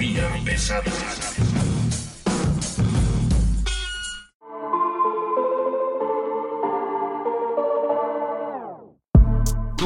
Economía pesada.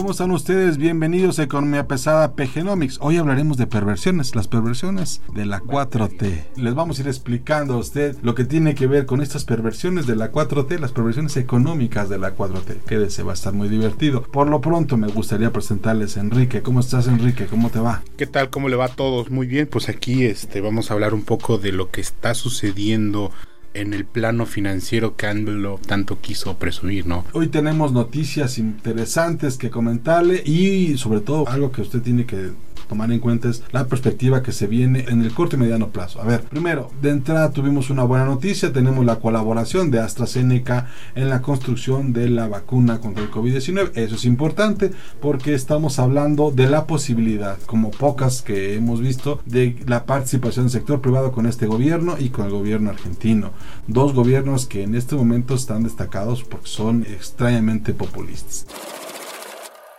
¿Cómo están ustedes? Bienvenidos a Economía Pesada PGnomics. Hoy hablaremos de perversiones, las perversiones de la 4T. Les vamos a ir explicando a usted lo que tiene que ver con estas perversiones de la 4T, las perversiones económicas de la 4T. Quédese, va a estar muy divertido. Por lo pronto me gustaría presentarles a Enrique. ¿Cómo estás Enrique? ¿Cómo te va? ¿Qué tal? ¿Cómo le va a todos? Muy bien, pues aquí este, vamos a hablar un poco de lo que está sucediendo en el plano financiero que AMLO tanto quiso presumir, ¿no? Hoy tenemos noticias interesantes que comentarle y sobre todo algo que usted tiene que tomar en cuenta es la perspectiva que se viene en el corto y mediano plazo. A ver, primero, de entrada tuvimos una buena noticia, tenemos la colaboración de AstraZeneca en la construcción de la vacuna contra el COVID-19. Eso es importante porque estamos hablando de la posibilidad, como pocas que hemos visto, de la participación del sector privado con este gobierno y con el gobierno argentino. Dos gobiernos que en este momento están destacados porque son extrañamente populistas.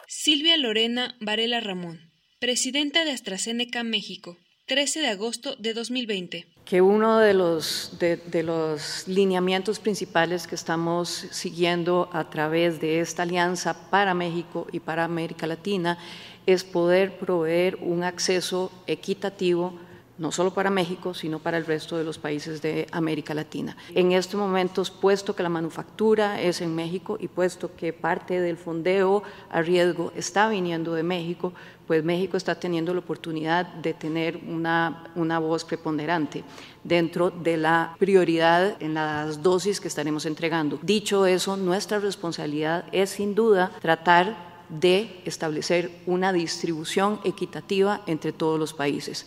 Silvia Lorena Varela Ramón, presidenta de AstraZeneca México, 13 de agosto de 2020. que uno de los, de, de los lineamientos principales que estamos siguiendo a través de esta alianza para México y para América Latina es poder proveer un acceso equitativo no solo para México, sino para el resto de los países de América Latina. En estos momentos, puesto que la manufactura es en México y puesto que parte del fondeo a riesgo está viniendo de México, pues México está teniendo la oportunidad de tener una, una voz preponderante dentro de la prioridad en las dosis que estaremos entregando. Dicho eso, nuestra responsabilidad es sin duda tratar de establecer una distribución equitativa entre todos los países.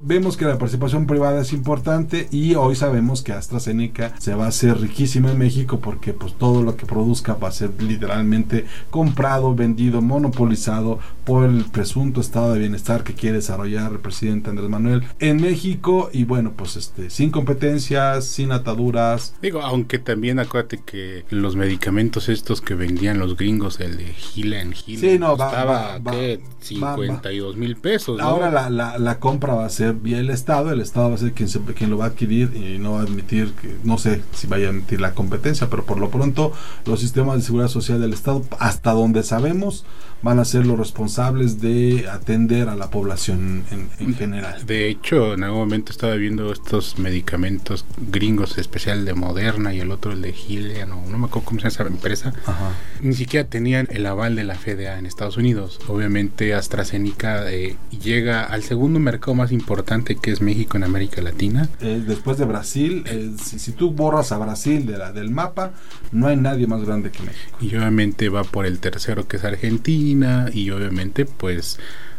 Vemos que la participación privada es importante y hoy sabemos que AstraZeneca se va a hacer riquísima en México porque pues todo lo que produzca va a ser literalmente comprado, vendido, monopolizado por el presunto estado de bienestar que quiere desarrollar el presidente Andrés Manuel en México y bueno pues este sin competencias, sin ataduras. Digo, aunque también acuérdate que los medicamentos estos que vendían los gringos, el de Gila en Gila, Sí, no, costaba va- ¿qué? va- 52 mil pesos. ¿no? Ahora la, la, la compra va a ser vía el Estado, el Estado va a ser quien, se- quien lo va a adquirir y no va a admitir, que, no sé si vaya a admitir la competencia, pero por lo pronto los sistemas de seguridad social del Estado, hasta donde sabemos, van a ser los responsables de atender a la población en, en general. De hecho, en algún momento estaba viendo estos medicamentos gringos, especial de Moderna y el otro el de Gilead, no, no me acuerdo cómo se llama esa empresa. Ajá. Ni siquiera tenían el aval de la FDA en Estados Unidos. Obviamente AstraZeneca eh, llega al segundo mercado más importante que es México en América Latina. Eh, después de Brasil, eh, si, si tú borras a Brasil de la, del mapa, no hay nadie más grande que México. Y obviamente va por el tercero que es Argentina y obviamente pues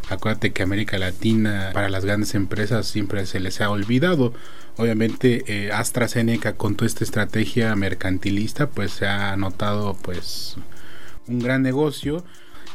acuérdate que América Latina para las grandes empresas siempre se les ha olvidado. Obviamente eh, AstraZeneca con toda esta estrategia mercantilista pues se ha notado pues un gran negocio.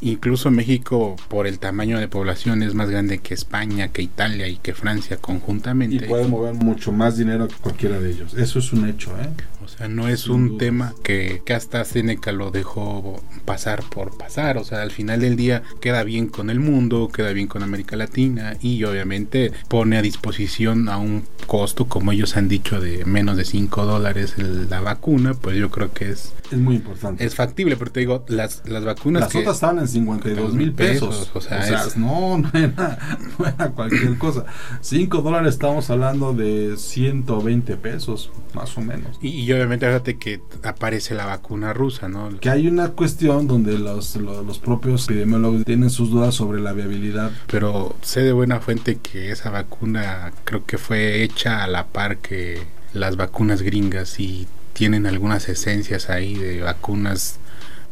Incluso México por el tamaño de población es más grande que España, que Italia y que Francia Y conjuntamente. puede mover mucho más dinero que cualquiera de ellos. Eso es un hecho, ¿eh? O sea, no es Sin un dudas. tema que, que hasta Seneca lo dejó pasar por pasar. O sea, al final del día queda bien con el mundo, queda bien con América Latina y obviamente pone a disposición a un costo, como ellos han dicho, de menos de 5 dólares la vacuna. Pues yo creo que es, Es muy importante. es factible, pero te digo, las, las vacunas Las que... otras estaban en 52 mil pesos. pesos, O o sea, sea, es- no, no era, no era cualquier cosa. 5 dólares estamos hablando de 120 pesos, más o menos. Y, y obviamente fíjate que aparece la vacuna rusa, ¿no? Que hay una cuestión donde los, los, los propios epidemiólogos tienen sus dudas sobre la viabilidad. Pero sé de buena fuente que esa vacuna creo que fue hecha a la par que las vacunas gringas y tienen algunas esencias ahí de vacunas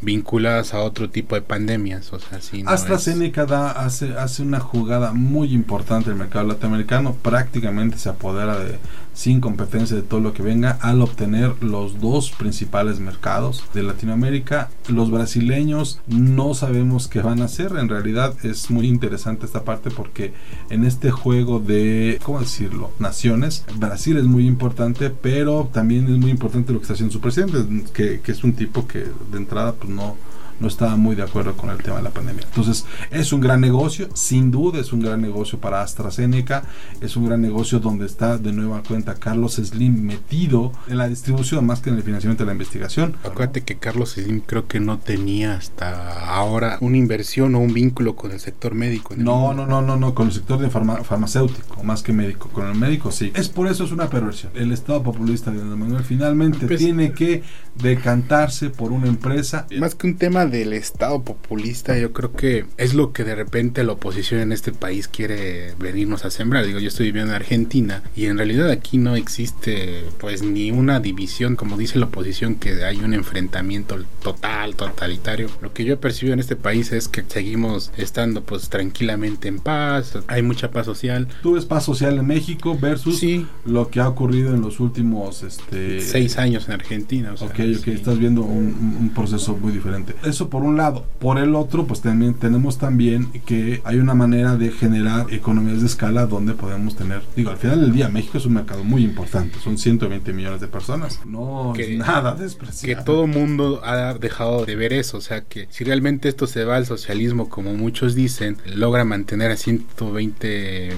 vinculadas a otro tipo de pandemias. O sea, sí, no AstraZeneca da, hace, hace una jugada muy importante en el mercado latinoamericano, prácticamente se apodera de sin competencia de todo lo que venga al obtener los dos principales mercados de Latinoamérica. Los brasileños no sabemos qué van a hacer, en realidad es muy interesante esta parte porque en este juego de, ¿cómo decirlo? Naciones, Brasil es muy importante, pero también es muy importante lo que está haciendo su presidente, que, que es un tipo que de entrada pues no no estaba muy de acuerdo con el tema de la pandemia. Entonces, es un gran negocio, sin duda es un gran negocio para AstraZeneca, es un gran negocio donde está de nueva cuenta Carlos Slim metido en la distribución más que en el financiamiento de la investigación. Acuérdate que Carlos Slim creo que no tenía hasta ahora una inversión o un vínculo con el sector médico. no, no, no, no, no, con el sector de farmacéutico, más que médico. Con el médico sí. Es por eso es una perversión. El Estado populista de Manuel finalmente pues tiene que decantarse por una empresa. Más que un tema del Estado populista, yo creo que es lo que de repente la oposición en este país quiere venirnos a sembrar. Digo, yo estoy viviendo en Argentina y en realidad aquí no existe pues ni una división, como dice la oposición, que hay un enfrentamiento total, totalitario. Lo que yo he percibido en este país es que seguimos estando pues tranquilamente en paz, hay mucha paz social. Tú ves paz social en México versus lo que ha ocurrido en los últimos este, seis años en Argentina. ok, ok, estás viendo un, un proceso muy diferente. Eso por un lado. Por el otro, pues también tenemos también que hay una manera de generar economías de escala donde podemos tener, digo, al final del día México es un mercado muy importante, son 120 millones de personas, no es nada despreciable. Que todo mundo ha dejado de ver eso, o sea que si realmente esto se va al socialismo como muchos dicen, logra mantener a 120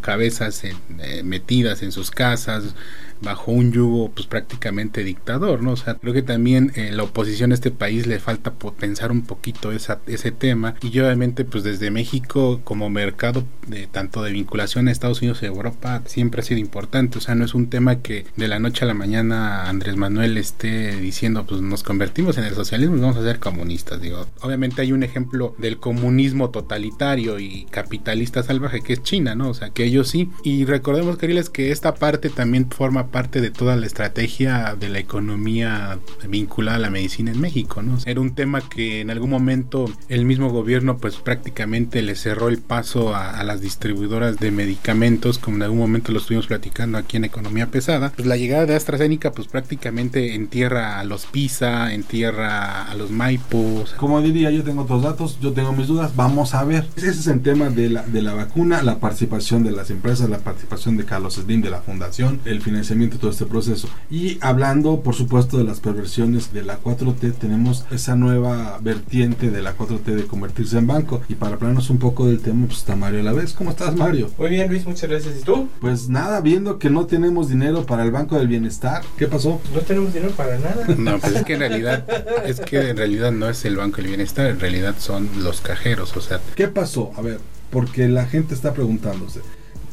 cabezas eh, metidas en sus casas, bajo un yugo pues prácticamente dictador, ¿no? O sea, creo que también eh, la oposición a este país le falta pensar un poquito esa, ese tema y obviamente pues desde México como mercado de tanto de vinculación a Estados Unidos y Europa siempre ha sido importante, o sea, no es un tema que de la noche a la mañana Andrés Manuel esté diciendo pues nos convertimos en el socialismo y vamos a ser comunistas, digo, obviamente hay un ejemplo del comunismo totalitario y capitalista salvaje que es China, ¿no? O sea, que ellos sí y recordemos queridos que esta parte también forma parte de toda la estrategia de la economía vinculada a la medicina en México, ¿no? Era un tema que en algún momento el mismo gobierno pues prácticamente le cerró el paso a, las distribuidoras de medicamentos, como en algún momento lo estuvimos platicando aquí en Economía Pesada. Pues la llegada de AstraZeneca pues prácticamente entierra a los PISA, entierra a los Maipos. Como diría, yo tengo otros datos, yo tengo mis dudas, vamos a ver. Ese es el tema de la, de la vacuna, la participación de las empresas, la participación de Carlos Slim, de la fundación, el financiamiento todo este proceso. Y hablando, por supuesto, de las perversiones de la 4T, tenemos esa nueva vertiente de la 4T de convertirse en banco. Y para hablarnos un poco del tema, pues está Mario a la vez. ¿Cómo estás, Mario? Muy bien, Luis, muchas gracias. ¿Y tú? Pues nada, viendo que no tenemos dinero para el Banco del Bienestar, ¿qué pasó? No tenemos dinero para nada. No, pues es que en realidad, es que en realidad no es el Banco del Bienestar, en realidad son los cajeros, o sea. ¿Qué pasó? A ver, porque la gente está preguntándose.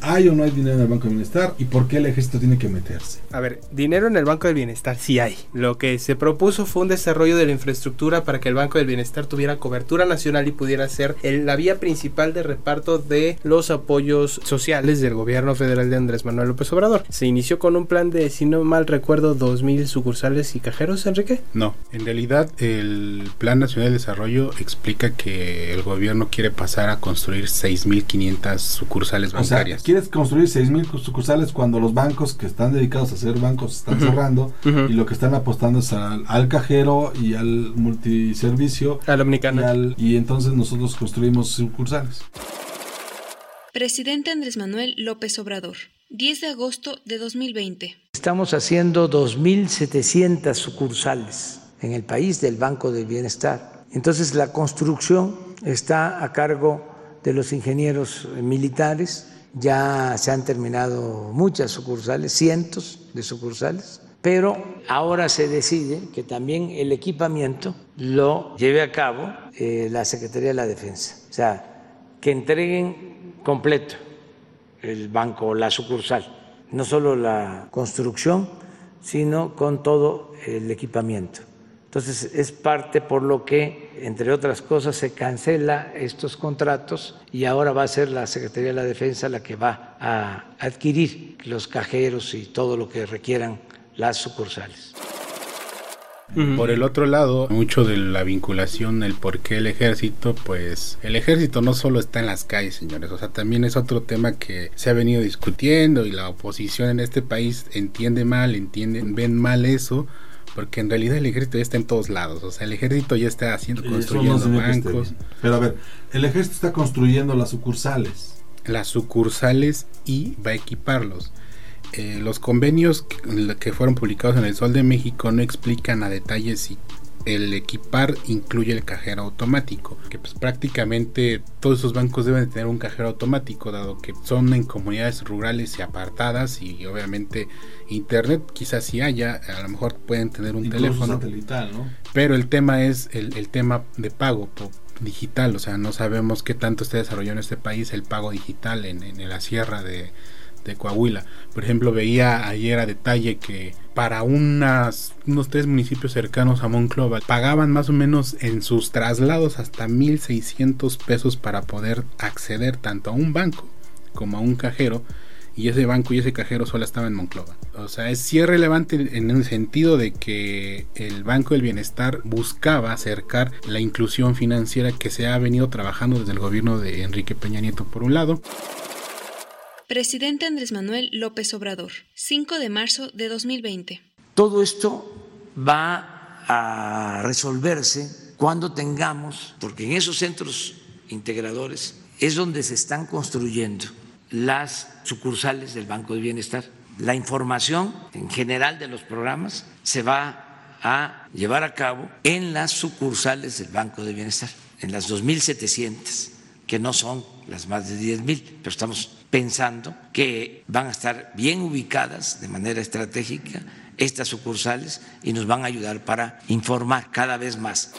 ¿Hay o no hay dinero en el Banco del Bienestar? ¿Y por qué el ejército tiene que meterse? A ver, dinero en el Banco del Bienestar sí hay. Lo que se propuso fue un desarrollo de la infraestructura para que el Banco del Bienestar tuviera cobertura nacional y pudiera ser la vía principal de reparto de los apoyos sociales del gobierno federal de Andrés Manuel López Obrador. Se inició con un plan de, si no mal recuerdo, 2.000 sucursales y cajeros, Enrique. No, en realidad el Plan Nacional de Desarrollo explica que el gobierno quiere pasar a construir 6.500 sucursales bancarias quieres construir 6.000 sucursales cuando los bancos que están dedicados a ser bancos están cerrando y lo que están apostando es al, cajero y al multiservicio. Al omnicana. Y, y entonces nosotros construimos sucursales. Presidente Andrés Manuel López Obrador, 10 de agosto de 2020. Estamos haciendo 2.700 sucursales en el país del Banco del Bienestar. Entonces la construcción está a cargo de los ingenieros militares ya se han terminado muchas sucursales, cientos de sucursales, pero ahora se decide que también el equipamiento lo lleve a cabo eh, la Secretaría de la Defensa, o sea, que entreguen completo el banco, la sucursal, no solo la construcción, sino con todo el equipamiento. Entonces es parte por lo que, entre otras cosas, se cancela estos contratos y ahora va a ser la Secretaría de la Defensa la que va a adquirir los cajeros y todo lo que requieran las sucursales. Por el otro lado, mucho de la vinculación, el por qué el ejército, pues el ejército no solo está en las calles, señores, o sea, también es otro tema que se ha venido discutiendo y la oposición en este país entiende mal, entienden, ven mal eso porque en realidad el ejército ya está en todos lados. O sea, el ejército ya está haciendo, construyendo bancos. Pero a ver, el ejército está construyendo las sucursales. Las sucursales y va a equiparlos. Eh, los convenios que, que, fueron publicados en el Sol de México no explican a detalle si el equipar incluye el cajero automático, que pues prácticamente todos esos bancos deben tener un cajero automático, dado que son en comunidades rurales y apartadas y obviamente internet quizás si haya, a lo mejor pueden tener un teléfono. satelital, ¿no? Pero el tema es el, el tema de pago digital, o sea, no sabemos qué tanto está desarrollado en este país el pago digital en, en la sierra de, de Coahuila. Por ejemplo, veía ayer a detalle que para unos tres municipios cercanos a Monclova pagaban más o menos en sus traslados hasta 1.600 pesos para poder acceder tanto a un banco como a un cajero y ese banco y ese cajero solo estaba en Monclova. O sea, es sí relevante en el sentido de que el Banco del Bienestar buscaba acercar la inclusión financiera que se ha venido trabajando desde el gobierno de Enrique Peña Nieto por un lado Presidente Andrés Manuel López Obrador, 5 de marzo de 2020. Todo esto va a resolverse cuando tengamos, porque en esos centros integradores es donde se están construyendo las sucursales del Banco de Bienestar. La información en general de los programas se va a llevar a cabo en las sucursales del Banco de Bienestar, en las 2.700, que no son las más de 10.000, pero estamos pensando que van a estar bien ubicadas de manera estratégica estas sucursales y nos van a ayudar para informar cada vez más.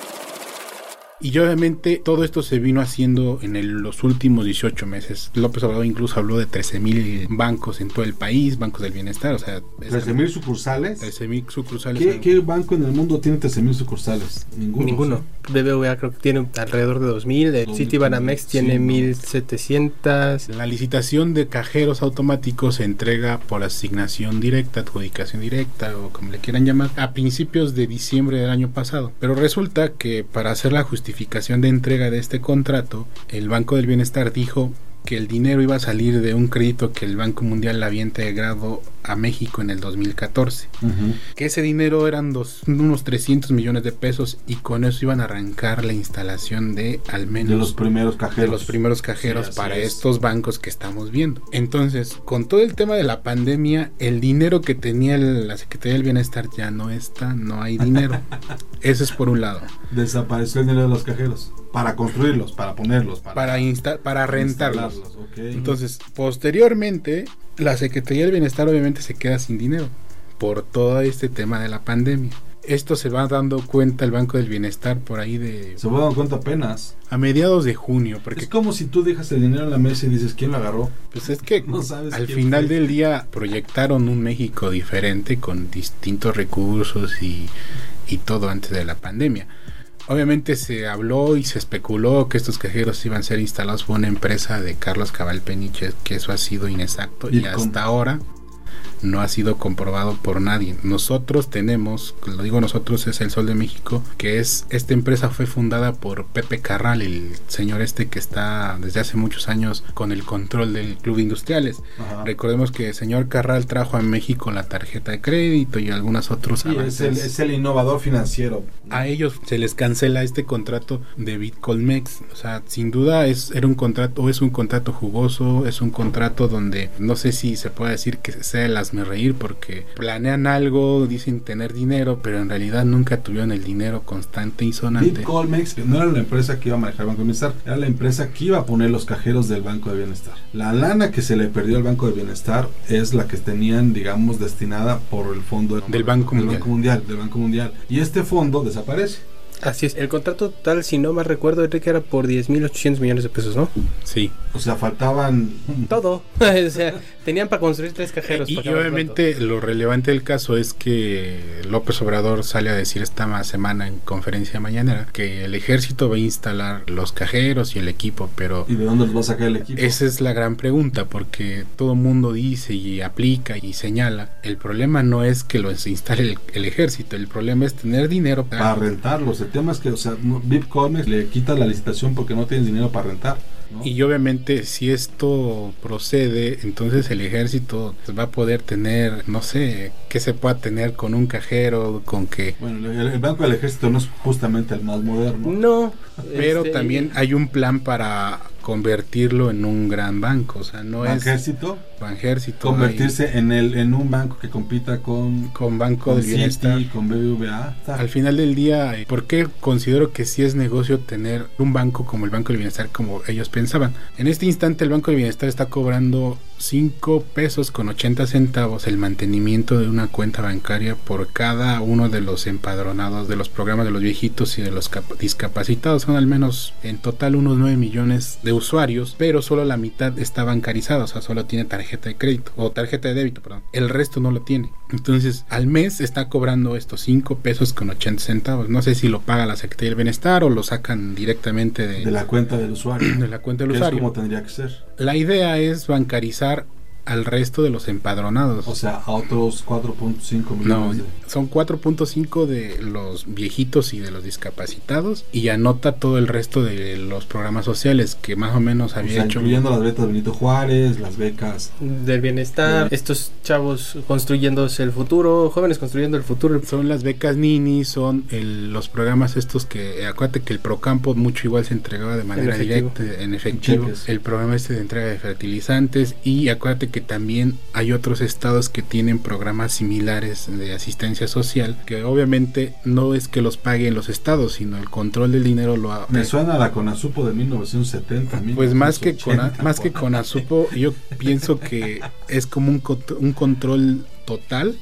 Y obviamente todo esto se vino haciendo en los últimos 18 meses. López Obrador incluso habló de 13 mil bancos en todo el país, bancos del bienestar, o sea... 13 mil sucursales. 13 mil sucursales. ¿Qué, ¿Qué, banco en el mundo tiene 13 mil sucursales? Ninguno. Ninguno. BBVA creo que tiene alrededor de 2000, el Citibanamex tiene sí, 1700. La licitación de cajeros automáticos se entrega por asignación directa, adjudicación directa o como le quieran llamar, a principios de diciembre del año pasado. Pero resulta que para hacer la justicia justificación de entrega de este contrato, el Banco del Bienestar dijo que el dinero iba a salir de un crédito que el Banco Mundial había integrado a México en el 2014. Uh -huh. Que ese dinero eran dos, unos 300 millones de pesos y con eso iban a arrancar la instalación de al menos de los primeros cajeros, de los primeros cajeros sí, para es. estos bancos que estamos viendo. Entonces, con todo el tema de la pandemia, el dinero que tenía el, la Secretaría del Bienestar ya no está, no hay dinero. eso es por un lado. Desapareció el dinero de los cajeros para construirlos, para ponerlos, para, para, insta para rentarlos. Okay. Entonces, posteriormente, la Secretaría del Bienestar obviamente se queda sin dinero por todo este tema de la pandemia. Esto se va dando cuenta el Banco del Bienestar por ahí de... Se va dando cuenta apenas. A mediados de junio. Porque es como si tú dejas el dinero en la mesa y dices, ¿quién lo agarró? Pues es que no al final fue. del día proyectaron un México diferente con distintos recursos y, y todo antes de la pandemia. Obviamente se habló y se especuló que estos cajeros iban a ser instalados por una empresa de Carlos Cabal Peniche, que eso ha sido inexacto y, y hasta ahora no ha sido comprobado por nadie. Nosotros tenemos, lo digo nosotros, es el Sol de México, que es, esta empresa fue fundada por Pepe Carral, el señor este que está desde hace muchos años con el control del Club Industriales. Ajá. Recordemos que el señor Carral trajo a México la tarjeta de crédito y algunos otros sí, avances. Es el, es el innovador financiero. A ellos se les cancela este contrato de Bitcolmex. O sea, sin duda es, era un contrato, es un contrato jugoso, es un contrato donde no sé si se puede decir que sea el me reír porque planean algo, dicen tener dinero, pero en realidad nunca tuvieron el dinero constante y sonante. Bitcolmex no era la empresa que iba a manejar el Banco de Bienestar, era la empresa que iba a poner los cajeros del Banco de Bienestar. La lana que se le perdió al Banco de Bienestar es la que tenían, digamos, destinada por el fondo del Banco, del Mundial. Banco Mundial, del Banco Mundial. Y este fondo desaparece. Así es, el contrato total, si no más recuerdo, Enrique, era por 10.800 millones de pesos, ¿no? Sí. O sea, faltaban... Todo. o sea, tenían para construir tres cajeros. Y, para obviamente lo relevante del caso es que López Obrador sale a decir esta semana en conferencia mañanera que el ejército va a instalar los cajeros y el equipo, pero ¿Y de dónde los va a sacar el equipo? esa es la gran pregunta porque todo el mundo dice y aplica y señala. El problema no es que los instale el, el ejército, el problema es tener dinero Para rentarlos. El tema es que, o sea, no, le quita la licitación porque no tienes dinero para rentar. ¿no? Y obviamente si esto procede, entonces el ejército va a poder tener, no sé, qué se pueda tener con un cajero, con que... Bueno, el, el Banco del Ejército no es justamente el más moderno. No. Pero este, también hay un plan para convertirlo en un gran banco, o sea, no es Ejército, Banjército, convertirse en el en un banco que compita con, con Banco con del Bienestar. Citi, con BBVA. Al final del día, eh, ¿por qué considero que sí es negocio tener un banco como el Banco del Bienestar como ellos pensaban? En este instante el Banco del Bienestar está cobrando 5 pesos con 80 centavos el mantenimiento de una cuenta bancaria por cada uno de los empadronados de los programas de los viejitos y de los cap- discapacitados. Son al menos en total unos 9 millones de usuarios, pero solo la mitad está bancarizada, o sea, solo tiene tarjeta de crédito o tarjeta de débito, perdón. El resto no lo tiene. Entonces, al mes está cobrando estos 5 pesos con 80 centavos. No sé si lo paga la Secretaría del Bienestar o lo sacan directamente de, de la cuenta del usuario. de la cuenta del que es usuario. como tendría que ser. La idea es bancarizar al resto de los empadronados. O sea, a otros 4.5 no, millones. de- son 4.5 de los viejitos y de los discapacitados y anota todo el resto de los programas sociales que más o menos o había sea, hecho. incluyendo las becas Benito Juárez, las becas. Del bienestar, estos chavos construyéndose el futuro, jóvenes construyendo el futuro. Son las becas Nini, son el- los programas estos que, acuérdate que el Procampo mucho igual se entregaba de manera directa, en efectivo, cheques. el programa este de entrega de fertilizantes y acuérdate que también hay otros estados que tienen programas similares de asistencia social, que obviamente no es que los paguen los estados, sino el control del dinero lo ha... Me suena a la Conasupo de 1970. Pues más que, con, 1980, más que por- con Azupo, yo pienso que es como un, un control total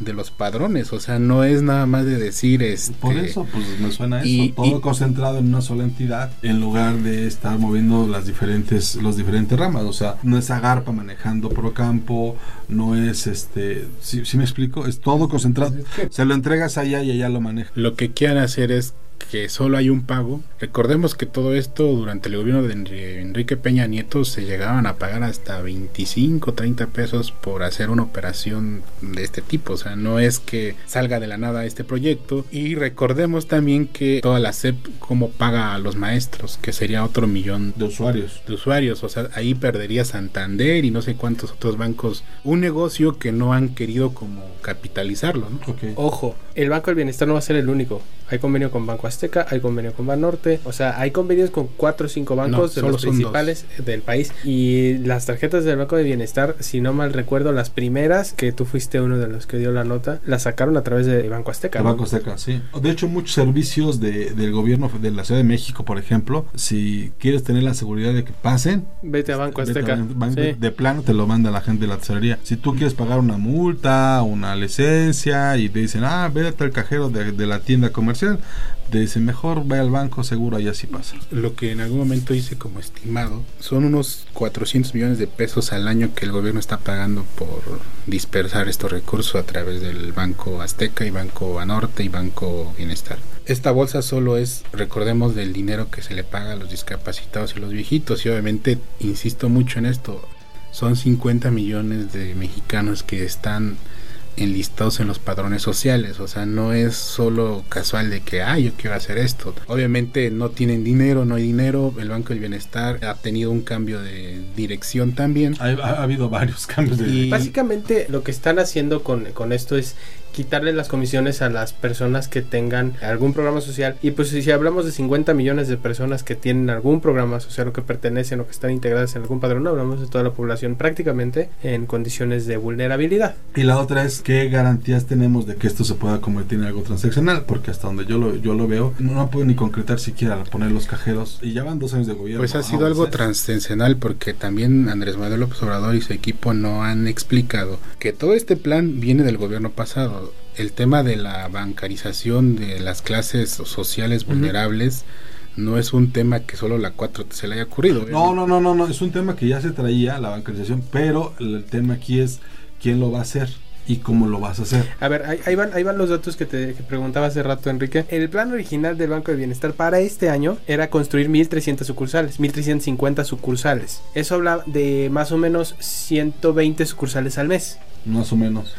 de los padrones, o sea, no es nada más de decir este Por eso, pues me suena eso. y- todo y- concentrado en una sola entidad, en lugar de estar moviendo las diferentes, los diferentes ramas. O sea, no es Agarpa manejando Procampo, no es este. Si me explico? Es todo concentrado. Se lo entregas allá y allá lo maneja. Lo que quieren hacer es que solo hay un pago. Recordemos que todo esto durante el gobierno de Enri- Enrique Peña Nieto se llegaban a pagar hasta 25, 30 pesos por hacer una operación de este tipo. O sea, no es que salga de la nada este proyecto. Y recordemos también que toda la SEP como paga a los maestros, que sería otro millón De usuarios. de usuarios, o sea, ahí perdería Santander y no sé cuántos otros bancos, un negocio que no han querido como capitalizarlo. Ojo, el Banco del Bienestar no va a ser el único. Hay convenio con Banco Azteca, hay convenio con Banorte, o sea, hay convenios con cuatro o cinco bancos No, de los principales del país. Y las tarjetas del Banco de Bienestar, si no mal recuerdo, las primeras que tú fuiste uno de los que dio la nota, las sacaron a través de Banco Azteca. El ¿no? Banco Azteca, sí. De hecho, muchos servicios de, del gobierno de la Ciudad de México, por ejemplo, si quieres tener la seguridad de que pasen, Vete a Banco Azteca. a ban- Sí. de, de plano te lo manda la gente de la tesorería. Si tú quieres pagar una multa, una licencia y te dicen, ah, vete al cajero de, de la tienda comercial, te dicen, mejor ve al banco seguro, y así pasa. Lo que en algún momento hice como estimado son unos 400 millones de pesos al año que el gobierno está pagando por dispersar estos recursos a través del Banco Azteca y Banco Banorte y Banco Bienestar. Esta bolsa solo es, recordemos, del dinero que se le paga a los discapacitados y los viejitos y obviamente, insisto mucho en esto, son 50 millones de mexicanos que están enlistados en los padrones sociales, o sea, no es solo casual de que, ah, yo quiero hacer esto. Obviamente no tienen dinero, no hay dinero, el Banco del Bienestar ha tenido un cambio de dirección también. Ha, ha habido varios cambios de... Y- Básicamente lo que están haciendo con, con esto es quitarle las comisiones a las personas que tengan algún programa social y pues si hablamos de 50 millones de personas que tienen algún programa social o que pertenecen o que están integradas en algún padrón, hablamos de toda la población prácticamente en condiciones de vulnerabilidad. Y la otra es qué garantías tenemos de que esto se pueda convertir en algo transaccional, porque hasta donde yo lo, yo lo veo, no, no puedo ni concretar siquiera poner los cajeros. Y ya van dos años de gobierno. Pues ha sido Ah, algo o sea, transcensional porque también Andrés Manuel López Obrador y su equipo no han explicado que todo este plan viene del gobierno pasado. El tema de la bancarización de las clases sociales vulnerables no es un tema que solo la 4 se le haya ocurrido. No, no, no, no, no, es un tema que ya se traía, la bancarización, pero el tema aquí es quién lo va a hacer y cómo lo vas a hacer. A ver, ahí, ahí van, ahí van los datos que te que preguntaba hace rato, Enrique. El plan original del Banco de Bienestar para este año era construir 1.300 sucursales, 1.350 sucursales. Eso habla de más o menos 120 sucursales al mes. Más o menos.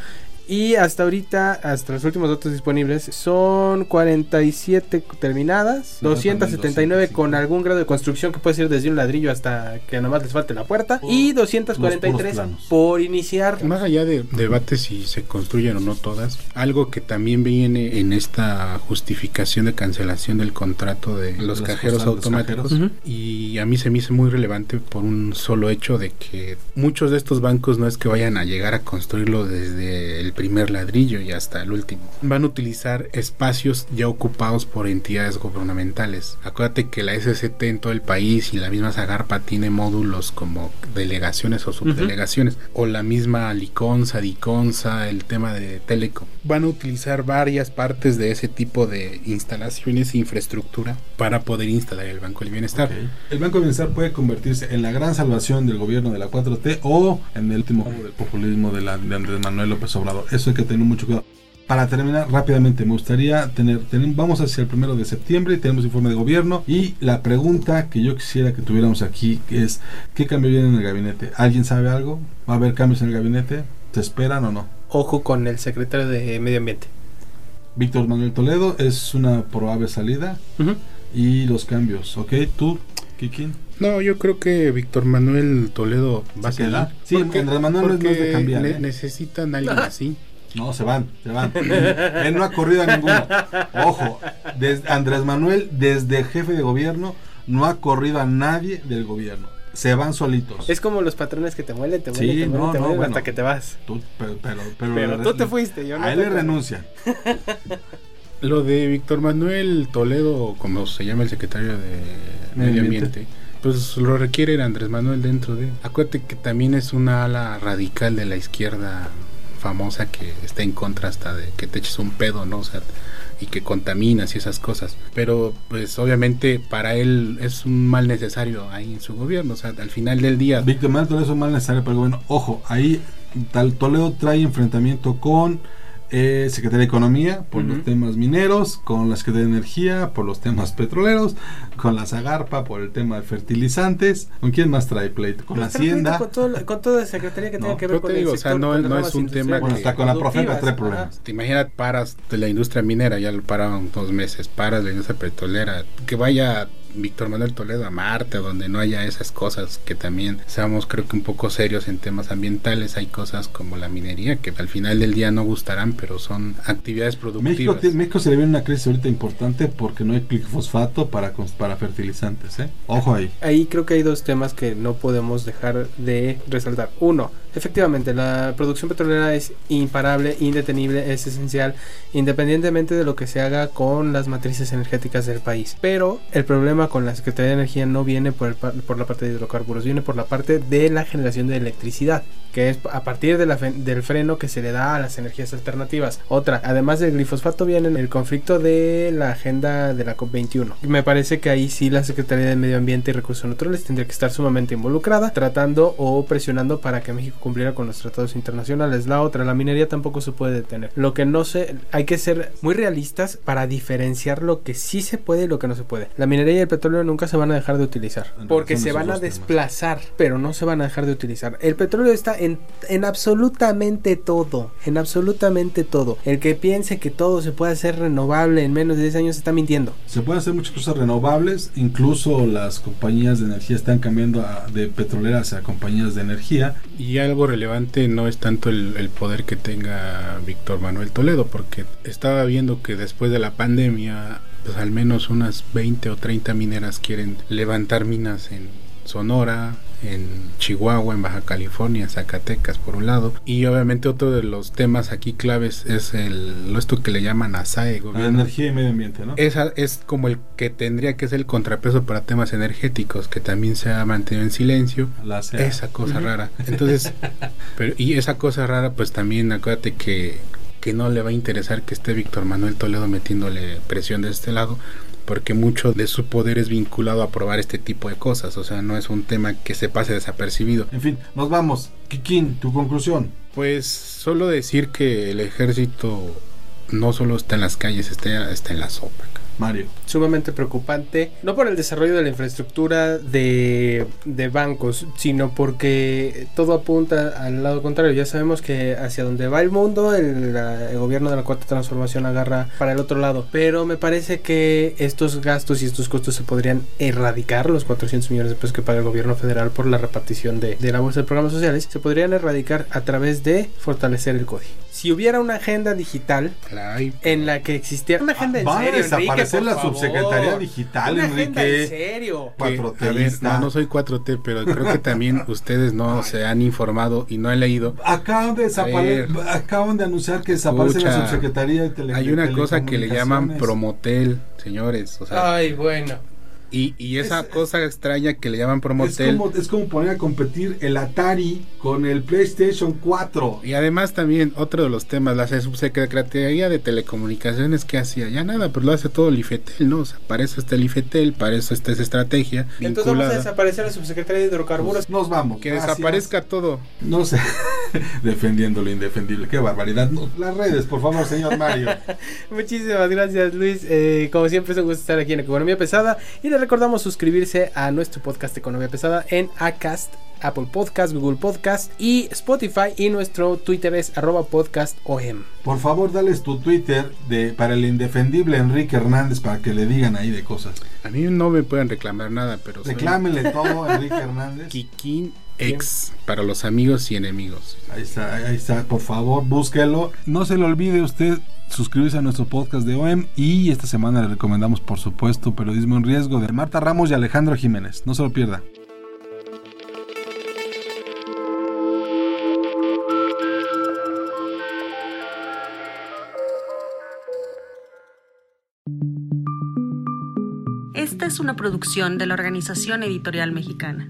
Y hasta ahorita, hasta los últimos datos disponibles, son 47 terminadas, No, 279 también con 250. algún grado de construcción que puede ser desde un ladrillo hasta que nada más les falte la puerta. y Los 243 puros planos. por iniciar. Más allá de debate si se construyen o no todas, algo que también viene en esta justificación de cancelación del contrato de los cajeros los automáticos y a mí se me hizo muy relevante por un solo hecho de que muchos de estos bancos no es que vayan a llegar a construirlo desde el primer ladrillo y hasta el último. Van a utilizar espacios ya ocupados por entidades gubernamentales. Acuérdate que la SCT en todo el país y la misma Zagarpa tiene módulos como delegaciones o subdelegaciones o la misma Liconza, Diconza, el tema de Teleco. Van a utilizar varias partes de ese tipo de instalaciones e infraestructura para poder instalar el Banco del Bienestar. El Banco de Bienestar puede convertirse en la gran salvación del gobierno de la 4T o en el último del populismo de, la, de Andrés Manuel López Obrador. Eso hay que tener mucho cuidado. Para terminar rápidamente, me gustaría tener, tener- vamos hacia el primero de septiembre, tenemos informe de gobierno y la pregunta que yo quisiera que tuviéramos aquí es, ¿qué cambio viene en el gabinete? ¿Alguien sabe algo? ¿Va a haber cambios en el gabinete? ¿Se esperan o no? Ojo con el secretario de Medio Ambiente. Víctor Manuel Toledo es una probable salida y los cambios, ¿ok? ¿Tú, Kikin? No, yo creo que Víctor Manuel Toledo va a ¿Se queda? seguir. Sí, Andrés Manuel no es porque de cambiar, ne- ¿eh? necesitan a alguien así. No, se van, se van. Él no ha corrido a ninguno. Ojo, desde Andrés Manuel, desde jefe de gobierno, no ha corrido a nadie del gobierno. Se van solitos. Es como los patrones que te muelen, te Sí, muelen, te muelen, no, te no, bueno. hasta que te vas. Tú, pero, pero, pero, Pero tú te fuiste, yo no A él te le renuncia. Lo de Víctor Manuel Toledo, como se llama el secretario de Medio Medio Ambiente. Ambiente, pues lo requiere Andrés Manuel dentro de. Acuérdate que también es una ala radical de la izquierda famosa que está en contra hasta de que te eches un pedo, ¿no? O sea, y que contaminas y esas cosas. Pero pues obviamente para él es un mal necesario ahí en su gobierno. O sea, al final del día Víctor Manuel es un mal necesario para el gobierno. Ojo, ahí tal, Toledo trae enfrentamiento con eh, Secretaría de Economía por los temas mineros, con la Secretaría de Energía por los temas petroleros, con la Zagarpa por el tema de fertilizantes. ¿Con quién más trae pleito? Con la Hacienda. Con, todo, con toda la secretaría que No, tenga que ver yo con te el digo, o sea, sector, no- con las no es un tema Bueno, hasta con la productivas, trae ajá. problemas. Te imaginas, paras de la industria minera, ya lo pararon dos meses, paras de la industria petrolera, que vaya Víctor Manuel Toledo a Marte, donde no haya esas cosas, que también seamos creo que un poco serios en temas ambientales, hay cosas como la minería que al final del día no gustarán, pero son actividades productivas. ti- México se le viene una crisis ahorita importante porque no hay fosfato para, para fertilizantes. ¿eh? Ojo ahí. Ahí creo que hay dos temas que no podemos dejar de resaltar. Uno, efectivamente, la producción petrolera es imparable, indetenible, es esencial, independientemente de lo que se haga con las matrices energéticas del país. Pero el problema con la Secretaría de Energía no viene por, el par- por la parte de hidrocarburos, viene por la parte de la generación de electricidad, que es a partir del freno que se le da a las energías alternativas. Otra, además del glifosfato, viene el conflicto de la agenda de la COP21. Me parece que ahí sí la Secretaría de Medio Ambiente y Recursos Naturales tendría que estar sumamente involucrada, tratando o presionando para que México cumpliera con los tratados internacionales. La otra, la minería tampoco se puede detener. Lo que no se, hay que ser muy realistas para diferenciar lo que sí se puede y lo que no se puede. La minería y el petróleo nunca se van a dejar de utilizar, porque se van a temas. desplazar, pero no se van a dejar de utilizar. El petróleo está en, en absolutamente todo, en absolutamente todo. El que piense que todo se puede hacer renovable en menos de 10 años está mintiendo. Se pueden hacer muchas cosas renovables, incluso las compañías de energía están cambiando a- de petroleras a compañías de energía. Y algo relevante no es tanto el, el poder que tenga Víctor Manuel Toledo, porque estaba viendo que después de la pandemia, pues al menos unas 20 o 30 mineras quieren levantar minas en Sonora, en Chihuahua, en Baja California, Zacatecas por un lado. Y obviamente otro de los temas aquí claves es el, lo esto que le llaman ASAE, La gobierno. energía y medio ambiente, ¿no? Esa es como el que tendría que ser el contrapeso para temas energéticos, que también se ha mantenido en silencio. La. Esa cosa rara. Entonces, pero, y esa cosa rara, pues también acuérdate que, que no le va a interesar que esté Víctor Manuel Toledo metiéndole presión de este lado, porque mucho de su poder es vinculado a aprobar este tipo de cosas, o sea, no es un tema que se pase desapercibido. En fin, nos vamos. Kikín, tu conclusión. Pues solo decir que el ejército no solo está en las calles, está, está en la sopa. Mario. Sumamente preocupante, no por el desarrollo de la infraestructura de, de, bancos, sino porque todo apunta al lado contrario. Ya sabemos que hacia donde va el mundo, el, el, gobierno de la cuarta transformación agarra para el otro lado. Pero me parece que estos gastos y estos costos se podrían erradicar, los 400 millones de pesos que paga el gobierno federal por la repartición de, de la bolsa de programas sociales, se podrían erradicar a través de fortalecer el código. Si hubiera una agenda digital en la que existiera una agenda ah, en serio, Enrique, favor. Subsecretaría digital, Una Enrique. en serio. 4T. A ver, no, no soy 4T, pero creo que también ustedes no se han informado y no han leído. Acaban de, desapare- acaban de anunciar que desaparece la subsecretaría de tele Hay una cosa que le llaman. Promotel, señores. O sea, Ay, bueno. Y, y esa es- cosa extraña que le llaman Es Promotel. como, es como poner a competir el Atari con el PlayStation 4. Y además también otro de los temas, la subsecretaría de telecomunicaciones que hacía ya nada, pero lo hace todo el IFETEL, ¿no? O sea, para eso está el IFETEL, para eso está esa estrategia Entonces vamos a desaparecer la subsecretaría de hidrocarburos. Nos vamos. Que Gracias. desaparezca todo. No sé. Defendiendo lo indefendible. Qué barbaridad. No, las redes, por favor, señor Mario. Muchísimas gracias, Luis. Eh, como siempre, es un gusto estar aquí en Economía Pesada. Y les recordamos suscribirse a nuestro podcast Economía Pesada en Acast, Apple Podcast, Google Podcast y Spotify. Y nuestro Twitter es arroba podcast OM. Por favor, dales tu Twitter de, para el indefendible Enrique Hernández para que le digan ahí de cosas. A mí no me pueden reclamar nada, pero soy Reclámenle todo a Enrique Hernández. Kikín X para los amigos y enemigos. Ahí está, ahí está, por favor, búsquelo. No se le olvide usted suscribirse a nuestro podcast de OEM y esta semana le recomendamos, por supuesto, Periodismo en Riesgo de Marta Ramos y Alejandro Jiménez. No se lo pierda. Esta es una producción de la Organización Editorial Mexicana.